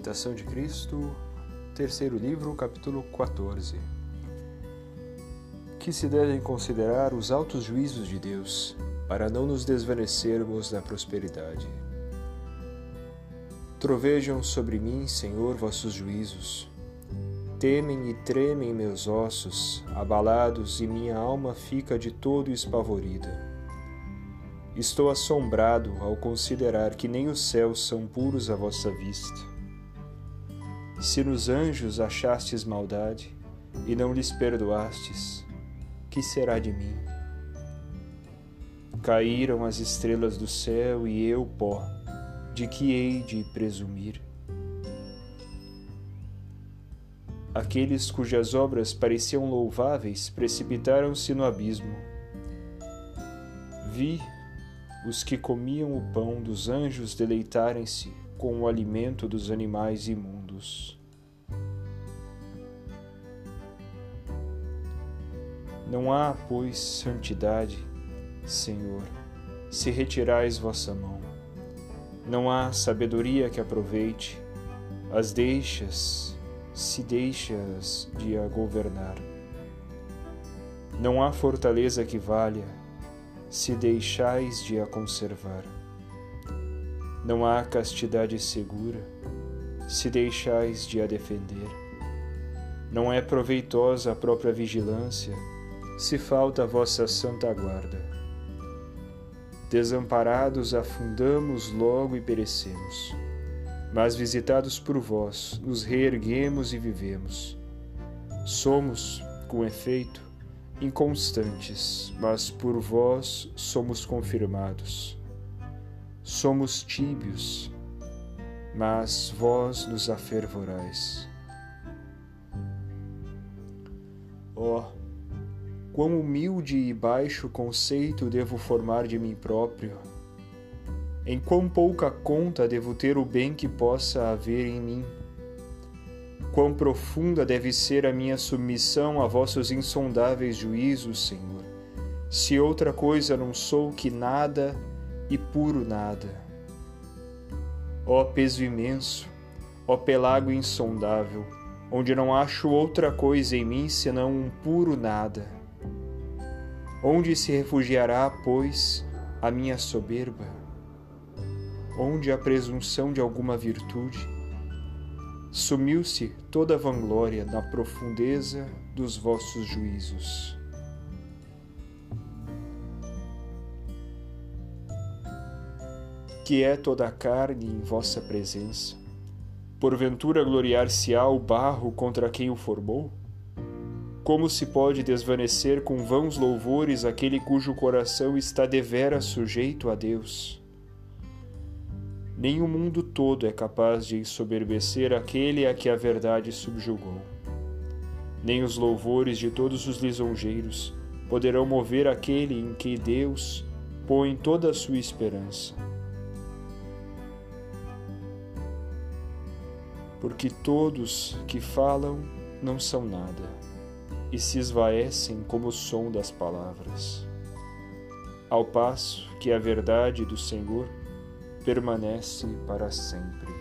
Imitação de Cristo, terceiro livro, capítulo 14. Que se devem considerar os altos juízos de Deus, para não nos desvanecermos na prosperidade. Trovejam sobre mim, Senhor, vossos juízos. Temem e tremem meus ossos, abalados, e minha alma fica de todo espavorida. Estou assombrado ao considerar que nem os céus são puros à vossa vista. Se nos anjos achastes maldade e não lhes perdoastes, que será de mim? Caíram as estrelas do céu e eu pó, de que hei de presumir? Aqueles cujas obras pareciam louváveis precipitaram-se no abismo. Vi os que comiam o pão dos anjos deleitarem-se com o alimento dos animais imundos. Não há, pois, santidade, Senhor, se retirais vossa mão. Não há sabedoria que aproveite, as deixas, se deixas de a governar. Não há fortaleza que valha, se deixais de a conservar. Não há castidade segura, se deixais de a defender. Não é proveitosa a própria vigilância, se falta a vossa santa guarda. Desamparados afundamos logo e perecemos, mas visitados por vós, nos reerguemos e vivemos. Somos, com efeito, inconstantes, mas por vós somos confirmados. Somos tíbios, mas vós nos afervorais. Ó, oh, quão humilde e baixo conceito devo formar de mim próprio, em quão pouca conta devo ter o bem que possa haver em mim Quão profunda deve ser a minha submissão a vossos insondáveis juízos, Senhor, se outra coisa não sou que nada e puro nada. Ó peso imenso, ó pelágio insondável, onde não acho outra coisa em mim senão um puro nada. Onde se refugiará, pois, a minha soberba? Onde a presunção de alguma virtude? Sumiu-se toda a vanglória na profundeza dos vossos juízos. Que é toda a carne em vossa presença? Porventura gloriar-se-á o barro contra quem o formou? Como se pode desvanecer com vãos louvores aquele cujo coração está devera sujeito a Deus? nem o mundo todo é capaz de ensoberbecer aquele a que a verdade subjugou. Nem os louvores de todos os lisonjeiros poderão mover aquele em que Deus põe toda a sua esperança. Porque todos que falam não são nada e se esvaecem como o som das palavras. Ao passo que a verdade do Senhor permanece para sempre.